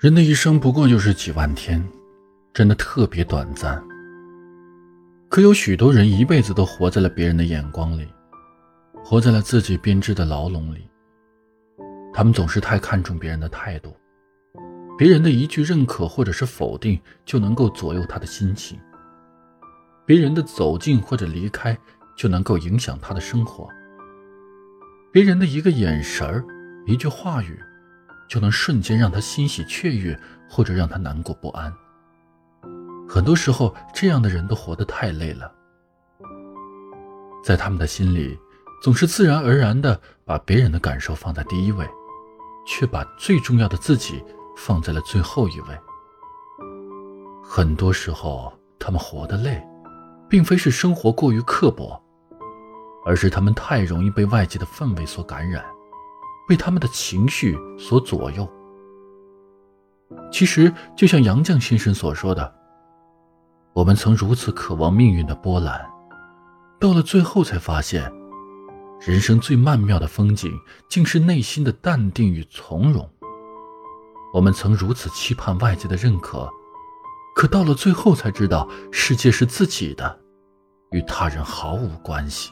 人的一生不过就是几万天，真的特别短暂。可有许多人一辈子都活在了别人的眼光里，活在了自己编织的牢笼里。他们总是太看重别人的态度，别人的一句认可或者是否定就能够左右他的心情，别人的走近或者离开就能够影响他的生活，别人的一个眼神儿、一句话语。就能瞬间让他欣喜雀跃，或者让他难过不安。很多时候，这样的人都活得太累了，在他们的心里，总是自然而然的把别人的感受放在第一位，却把最重要的自己放在了最后一位。很多时候，他们活得累，并非是生活过于刻薄，而是他们太容易被外界的氛围所感染。被他们的情绪所左右。其实，就像杨绛先生所说的：“我们曾如此渴望命运的波澜，到了最后才发现，人生最曼妙的风景，竟是内心的淡定与从容。我们曾如此期盼外界的认可，可到了最后才知道，世界是自己的，与他人毫无关系。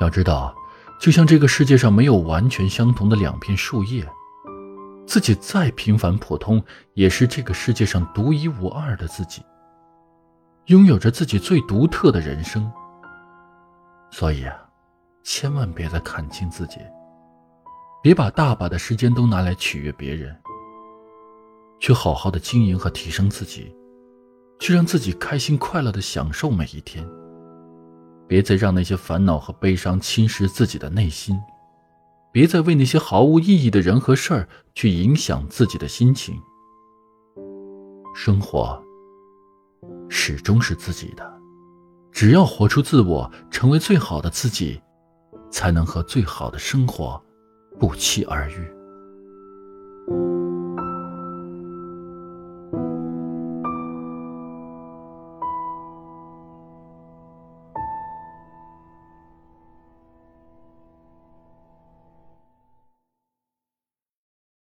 要知道。”就像这个世界上没有完全相同的两片树叶，自己再平凡普通，也是这个世界上独一无二的自己，拥有着自己最独特的人生。所以啊，千万别再看清自己，别把大把的时间都拿来取悦别人，去好好的经营和提升自己，去让自己开心快乐的享受每一天。别再让那些烦恼和悲伤侵蚀自己的内心，别再为那些毫无意义的人和事儿去影响自己的心情。生活始终是自己的，只要活出自我，成为最好的自己，才能和最好的生活不期而遇。